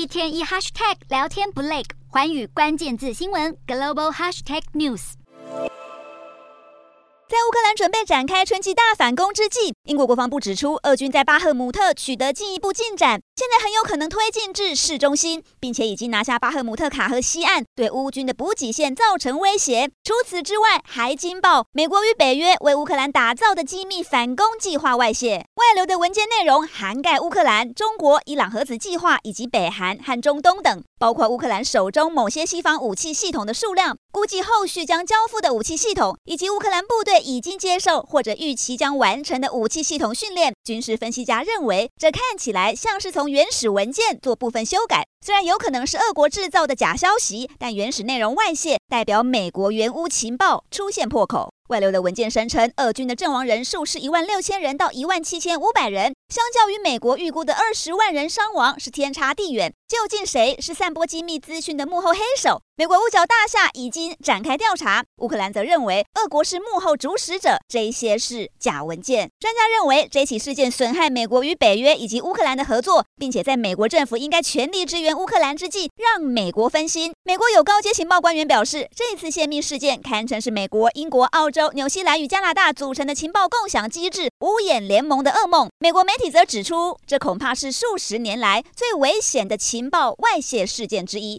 一天一 hashtag 聊天不累，环宇关键字新闻 global hashtag news。在乌克兰准备展开春季大反攻之际，英国国防部指出，俄军在巴赫姆特取得进一步进展，现在很有可能推进至市中心，并且已经拿下巴赫姆特卡河西岸，对乌军的补给线造成威胁。除此之外，还惊爆美国与北约为乌克兰打造的机密反攻计划外泄，外流的文件内容涵盖乌克兰、中国、伊朗核子计划以及北韩和中东等，包括乌克兰手中某些西方武器系统的数量。估计后续将交付的武器系统，以及乌克兰部队已经接受或者预期将完成的武器系统训练，军事分析家认为，这看起来像是从原始文件做部分修改。虽然有可能是俄国制造的假消息，但原始内容外泄，代表美国援乌情报出现破口。外流的文件声称，俄军的阵亡人数是一万六千人到一万七千五百人，相较于美国预估的二十万人伤亡，是天差地远。究竟谁是散播机密资讯的幕后黑手？美国五角大厦已经展开调查，乌克兰则认为俄国是幕后主使者，这些是假文件。专家认为，这起事件损害美国与北约以及乌克兰的合作，并且在美国政府应该全力支援乌克兰之际，让美国分心。美国有高阶情报官员表示，这次泄密事件堪称是美国、英国、澳洲、纽西兰与加拿大组成的情报共享机制“五眼联盟”的噩梦。美国媒体则指出，这恐怕是数十年来最危险的情情报外泄事件之一。